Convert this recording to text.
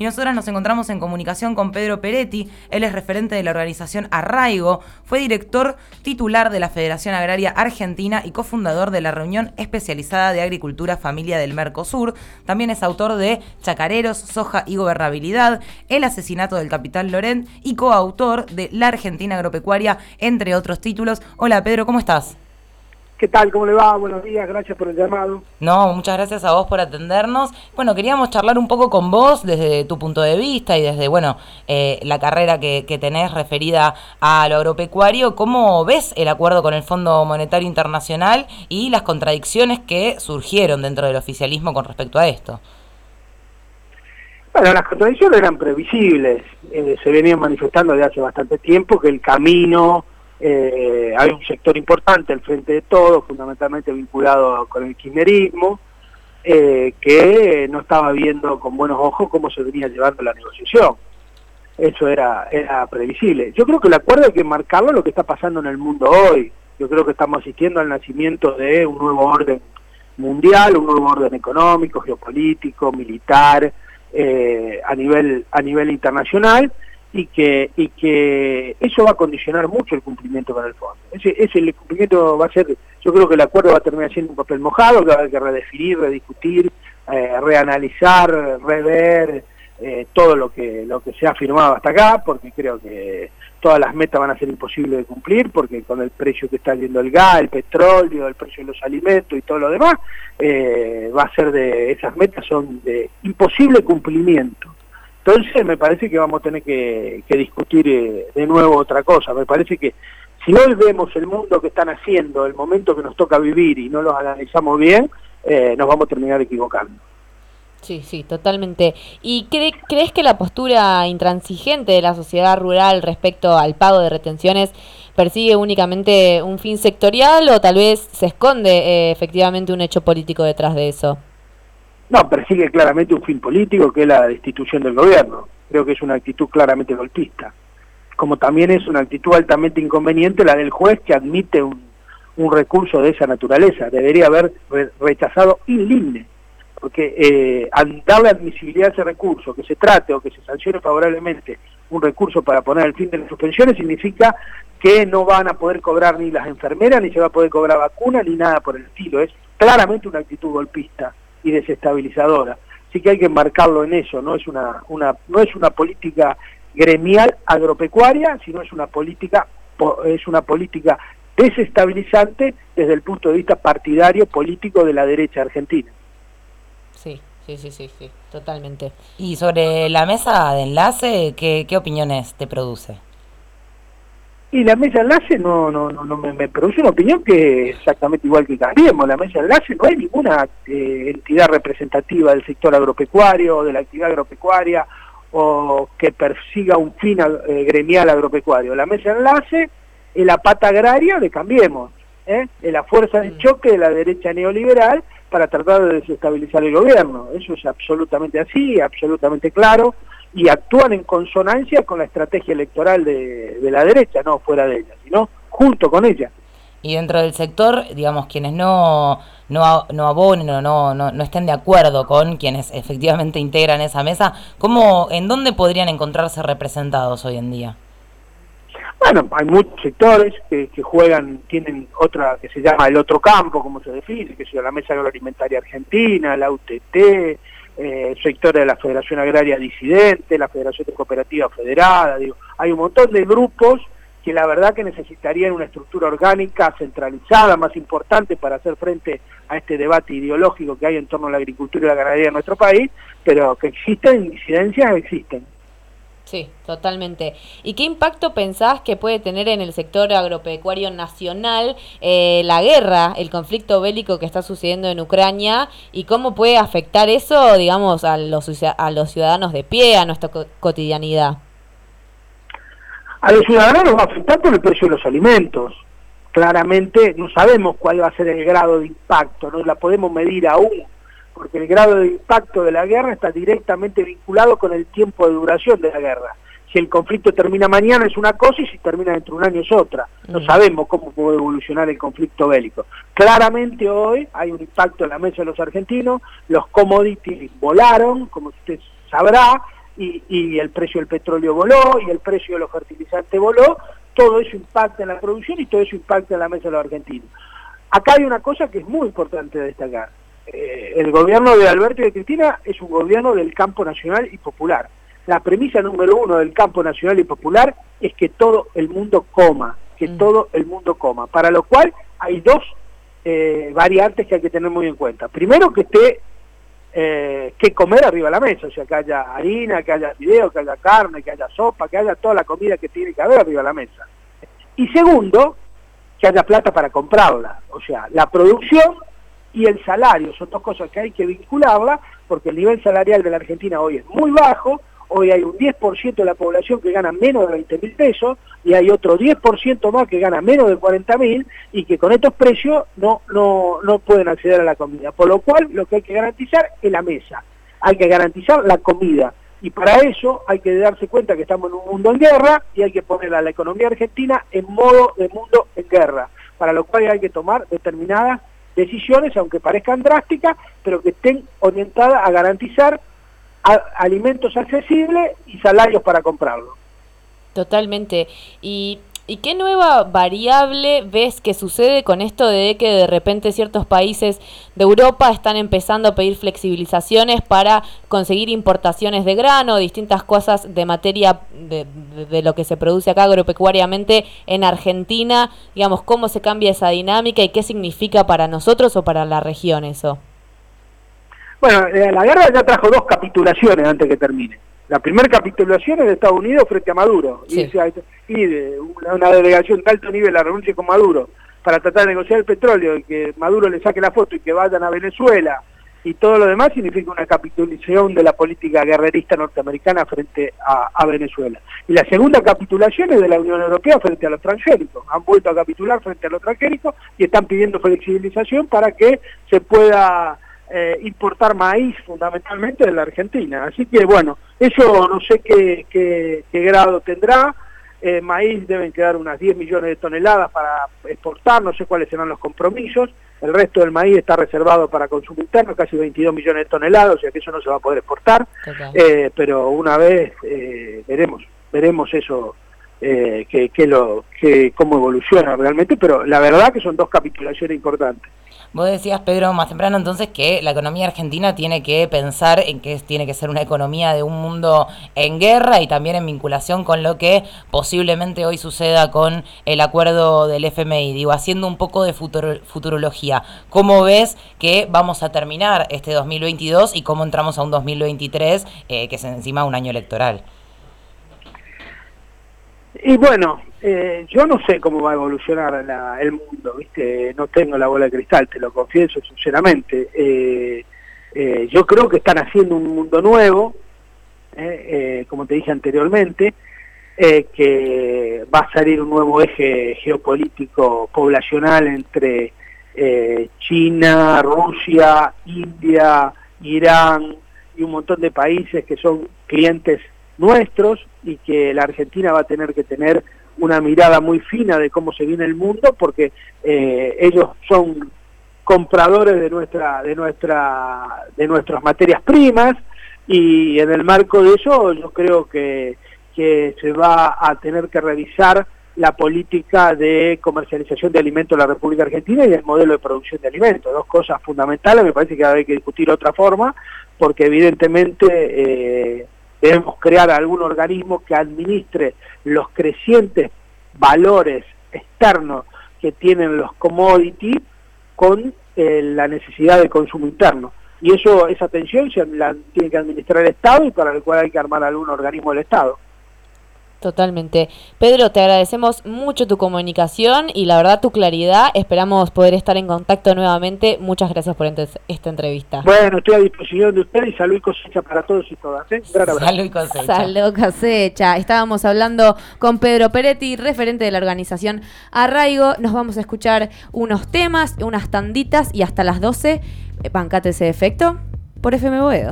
Y nosotras nos encontramos en comunicación con Pedro Peretti, él es referente de la organización Arraigo, fue director titular de la Federación Agraria Argentina y cofundador de la Reunión Especializada de Agricultura Familia del Mercosur. También es autor de Chacareros, Soja y Gobernabilidad, El asesinato del capitán Loren y coautor de La Argentina Agropecuaria, entre otros títulos. Hola Pedro, ¿cómo estás? ¿Qué tal? ¿Cómo le va? Buenos días, gracias por el llamado. No, muchas gracias a vos por atendernos. Bueno, queríamos charlar un poco con vos desde tu punto de vista y desde, bueno, eh, la carrera que, tenés referida a lo agropecuario. ¿Cómo ves el acuerdo con el Fondo Monetario Internacional y las contradicciones que surgieron dentro del oficialismo con respecto a esto? Bueno, las contradicciones eran previsibles. Eh, se venían manifestando desde hace bastante tiempo que el camino eh, hay un sector importante al frente de todo, fundamentalmente vinculado con el kirchnerismo, eh, que no estaba viendo con buenos ojos cómo se venía llevando la negociación. Eso era, era previsible. Yo creo que el acuerdo que marcarlo lo que está pasando en el mundo hoy. Yo creo que estamos asistiendo al nacimiento de un nuevo orden mundial, un nuevo orden económico, geopolítico, militar, eh, a, nivel, a nivel internacional, y que, y que eso va a condicionar mucho el cumplimiento con el fondo. Ese, ese cumplimiento va a ser, yo creo que el acuerdo va a terminar siendo un papel mojado, que va a haber que redefinir, rediscutir, eh, reanalizar, rever eh, todo lo que, lo que se ha firmado hasta acá, porque creo que todas las metas van a ser imposibles de cumplir, porque con el precio que está yendo el gas, el petróleo, el precio de los alimentos y todo lo demás, eh, va a ser de, esas metas son de imposible cumplimiento. Entonces me parece que vamos a tener que, discutir eh, de nuevo otra cosa. Me parece que si no vemos el mundo que están haciendo, el momento que nos toca vivir y no lo analizamos bien, eh, nos vamos a terminar equivocando. Sí, sí, totalmente. ¿Y crees que la postura intransigente de la sociedad rural respecto al pago de retenciones persigue únicamente un fin sectorial o tal vez se esconde eh, efectivamente un hecho político detrás de eso? No, persigue claramente un fin político que es la destitución del gobierno. Creo que es una actitud claramente golpista. Como también es una actitud altamente inconveniente la del juez que admite un, recurso de esa naturaleza. Debería haber rechazado in porque eh, darle admisibilidad a ese recurso, que se trate o que se sancione favorablemente un recurso para poner el fin de las suspensiones, significa que no van a poder cobrar ni las enfermeras, ni se va a poder cobrar vacuna, ni nada por el estilo. Es claramente una actitud golpista y desestabilizadora. Así que hay que marcarlo en eso, no es una, una, no es una política gremial agropecuaria, sino es una política, es una política desestabilizante desde el punto de vista partidario político de la derecha argentina. Sí, sí, sí, sí, sí, totalmente. Y sobre la mesa de enlace, ¿qué, qué opiniones te produce? Y la mesa enlace no, no, no, me, produce una opinión que es exactamente igual que Cambiemos. La mesa enlace no hay ninguna eh, entidad representativa del sector agropecuario o de la actividad agropecuaria o que persiga un fin eh, gremial agropecuario. La mesa enlace es la pata agraria de Cambiemos, ¿eh? es la fuerza de mm. choque de la derecha neoliberal para tratar de desestabilizar el gobierno. Eso es absolutamente así, absolutamente claro y actúan en consonancia con la estrategia electoral de, la derecha, no fuera de ella, sino junto con ella. Y dentro del sector, digamos, quienes no, no, no abonen o no, no, no, estén de acuerdo con quienes efectivamente integran esa mesa, ¿cómo, ¿en dónde podrían encontrarse representados hoy en día? Bueno, hay muchos sectores que, que juegan, tienen otra que se llama el otro campo, como se define, que es la Mesa Agroalimentaria Argentina, la UTT, eh, sectores de la Federación Agraria Disidente, la Federación de Cooperativa Federada, digo, hay un montón de grupos que la verdad que necesitarían una estructura orgánica centralizada, más importante para hacer frente a este debate ideológico que hay en torno a la agricultura y la ganadería en nuestro país, pero que existen incidencias, existen. Sí, totalmente. ¿Y qué impacto pensás que puede tener en el sector agropecuario nacional eh, la guerra, el conflicto bélico que está sucediendo en Ucrania y cómo puede afectar eso, digamos, a los, a los ciudadanos de pie, a nuestra cotidianidad? A los ciudadanos nos va a afectar por el precio de los alimentos. Claramente no sabemos cuál va a ser el grado de impacto, no la podemos medir aún porque el grado de impacto de la guerra está directamente vinculado con el tiempo de duración de la guerra. Si el conflicto termina mañana es una cosa y si termina dentro de un año es otra. No sabemos cómo puede evolucionar el conflicto bélico. Claramente hoy hay un impacto en la mesa de los argentinos, los commodities volaron, como usted sabrá, y, el precio del petróleo voló y el precio de los fertilizantes voló, todo eso impacta en la producción y todo eso impacta en la mesa de los argentinos. Acá hay una cosa que es muy importante destacar. Eh, el gobierno de Alberto y de Cristina es un gobierno del campo nacional y popular. La premisa número uno del campo nacional y popular es que todo el mundo coma, que mm. todo el mundo coma, para lo cual hay dos eh, variantes que hay que tener muy en cuenta. Primero que esté eh, que comer arriba de la mesa, o sea, que haya harina, que haya fideo, que haya carne, que haya sopa, que haya toda la comida que tiene que haber arriba de la mesa. Y segundo, que haya plata para comprarla, o sea, la producción y el salario, son dos cosas que hay que vincularla, porque el nivel salarial de la Argentina hoy es muy bajo, hoy hay un 10% de la población que gana menos de 20 mil pesos y hay otro 10% más que gana menos de 40 mil y que con estos precios no, no, no pueden acceder a la comida. Por lo cual lo que hay que garantizar es la mesa, hay que garantizar la comida. Y para eso hay que darse cuenta que estamos en un mundo en guerra y hay que poner a la economía argentina en modo de mundo en guerra, para lo cual hay que tomar determinadas decisiones, aunque parezcan drásticas, pero que estén orientadas a garantizar alimentos accesibles y salarios para comprarlo. Totalmente. ¿Y, ¿Y qué nueva variable ves que sucede con esto de que de repente ciertos países de Europa están empezando a pedir flexibilizaciones para conseguir importaciones de grano, distintas cosas de materia de, de, lo que se produce acá agropecuariamente en Argentina? Digamos, ¿cómo se cambia esa dinámica y qué significa para nosotros o para la región eso? Bueno, eh, la guerra ya trajo dos capitulaciones antes que termine. La primera capitulación es de Estados Unidos frente a Maduro. Y, de una, delegación de alto nivel la renuncia con Maduro para tratar de negociar el petróleo y que Maduro le saque la foto y que vayan a Venezuela y todo lo demás significa una capitulación de la política guerrerista norteamericana frente a, Venezuela. Y la segunda capitulación es de la Unión Europea frente a los transgénicos. Han vuelto a capitular frente a los transgénicos y están pidiendo flexibilización para que se pueda eh, importar maíz fundamentalmente de la Argentina. Así que bueno, eso no sé qué, qué, grado tendrá. Eh, maíz deben quedar unas 10 millones de toneladas para exportar, no sé cuáles serán los compromisos. El resto del maíz está reservado para consumo interno, casi 22 millones de toneladas, o sea que eso no se va a poder exportar. Eh, pero una vez veremos, veremos eso eh, que, lo, que cómo evoluciona realmente, pero la verdad que son dos capitulaciones importantes. Vos decías, Pedro, más temprano entonces que la economía argentina tiene que pensar en que tiene que ser una economía de un mundo en guerra y también en vinculación con lo que posiblemente hoy suceda con el acuerdo del FMI. Digo, haciendo un poco de futurología, ¿cómo ves que vamos a terminar este 2022 y cómo entramos a un 2023 eh, que es encima un año electoral? Y bueno, eh, yo no sé cómo va a evolucionar el mundo, ¿viste? No tengo la bola de cristal, te lo confieso sinceramente. Eh, eh, yo creo que están haciendo un mundo nuevo, como te dije anteriormente, que va a salir un nuevo eje geopolítico poblacional entre China, Rusia, India, Irán y un montón de países que son clientes nuestros y que la Argentina va a tener que tener una mirada muy fina de cómo se viene el mundo porque eh, ellos son compradores de nuestra de nuestra de nuestras materias primas y en el marco de eso yo creo que, se va a tener que revisar la política de comercialización de alimentos en la República Argentina y el modelo de producción de alimentos, dos cosas fundamentales, me parece que hay que discutir otra forma, porque evidentemente eh, Debemos crear algún organismo que administre los crecientes valores externos que tienen los commodities con eh, la necesidad de consumo interno. Y eso, esa tensión se la tiene que administrar el Estado y para el cual hay que armar algún organismo del Estado. Totalmente. Pedro, te agradecemos mucho tu comunicación y la verdad tu claridad. Esperamos poder estar en contacto nuevamente. Muchas gracias por esta entrevista. Bueno, estoy a disposición de ustedes y salud y cosecha para todos y todas. ¿eh? Salud y cosecha. Salud cosecha. Estábamos hablando con Pedro Peretti, referente de la organización Arraigo. Nos vamos a escuchar unos temas, unas tanditas y hasta las 12, bancate ese efecto por FM Boedo.